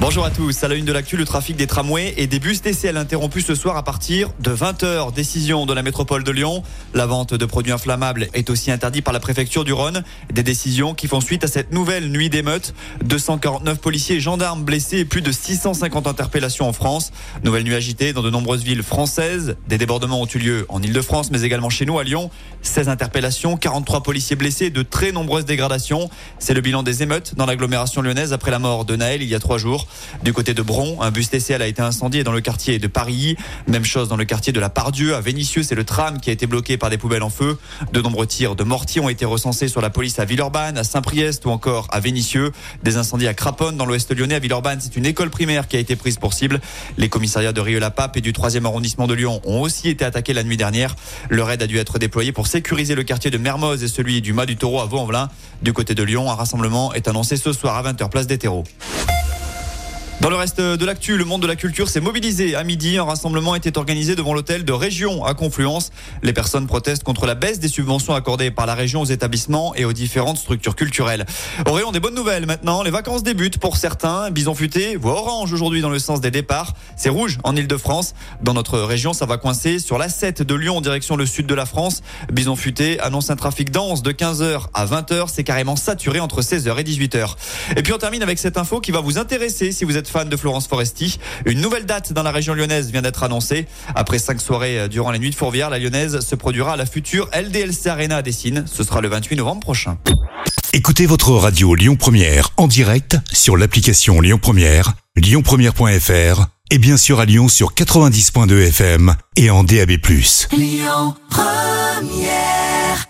Bonjour à tous. À la une de l'actu, le trafic des tramways et des bus TCL interrompu ce soir à partir de 20h. Décision de la métropole de Lyon. La vente de produits inflammables est aussi interdite par la préfecture du Rhône. Des décisions qui font suite à cette nouvelle nuit d'émeute. 249 policiers et gendarmes blessés et plus de 650 interpellations en France. Nouvelle nuit agitée dans de nombreuses villes françaises. Des débordements ont eu lieu en Ile-de-France, mais également chez nous à Lyon. 16 interpellations, 43 policiers blessés de très nombreuses dégradations. C'est le bilan des émeutes dans l'agglomération lyonnaise après la mort de Naël il y a trois jours. Du côté de Bron, un bus TCL a été incendié dans le quartier de Paris. Même chose dans le quartier de la Pardieu. À Vénissieux, c'est le tram qui a été bloqué par des poubelles en feu. De nombreux tirs de mortier ont été recensés sur la police à Villeurbanne, à Saint-Priest ou encore à Vénissieux. Des incendies à Craponne dans l'ouest lyonnais. À Villeurbanne, c'est une école primaire qui a été prise pour cible. Les commissariats de Rieux-la-Pape et du 3e arrondissement de Lyon ont aussi été attaqués la nuit dernière. Le raid a dû être déployé pour sécuriser le quartier de Mermoz et celui du Mas du Taureau à Vaux-en-Velin. Du côté de Lyon, un rassemblement est annoncé ce soir à 20h place des terreaux. Dans le reste de l'actu, le monde de la culture s'est mobilisé. À midi, un rassemblement était organisé devant l'hôtel de Région à Confluence. Les personnes protestent contre la baisse des subventions accordées par la région aux établissements et aux différentes structures culturelles. Au des bonnes nouvelles maintenant. Les vacances débutent pour certains. Bison futé voit orange aujourd'hui dans le sens des départs. C'est rouge en Ile-de-France. Dans notre région, ça va coincer sur la 7 de Lyon en direction le sud de la France. Bison futé annonce un trafic dense de 15h à 20h. C'est carrément saturé entre 16h et 18h. Et puis on termine avec cette info qui va vous intéresser si vous êtes fan de Florence Foresti. Une nouvelle date dans la région lyonnaise vient d'être annoncée. Après cinq soirées euh, durant les nuits de Fourvière, la lyonnaise se produira à la future LDLC Arena à Dessine. Ce sera le 28 novembre prochain. Écoutez votre radio Lyon Première en direct sur l'application Lyon Première, lyonpremière.fr et bien sûr à Lyon sur 90.2 FM et en DAB+. Lyon Première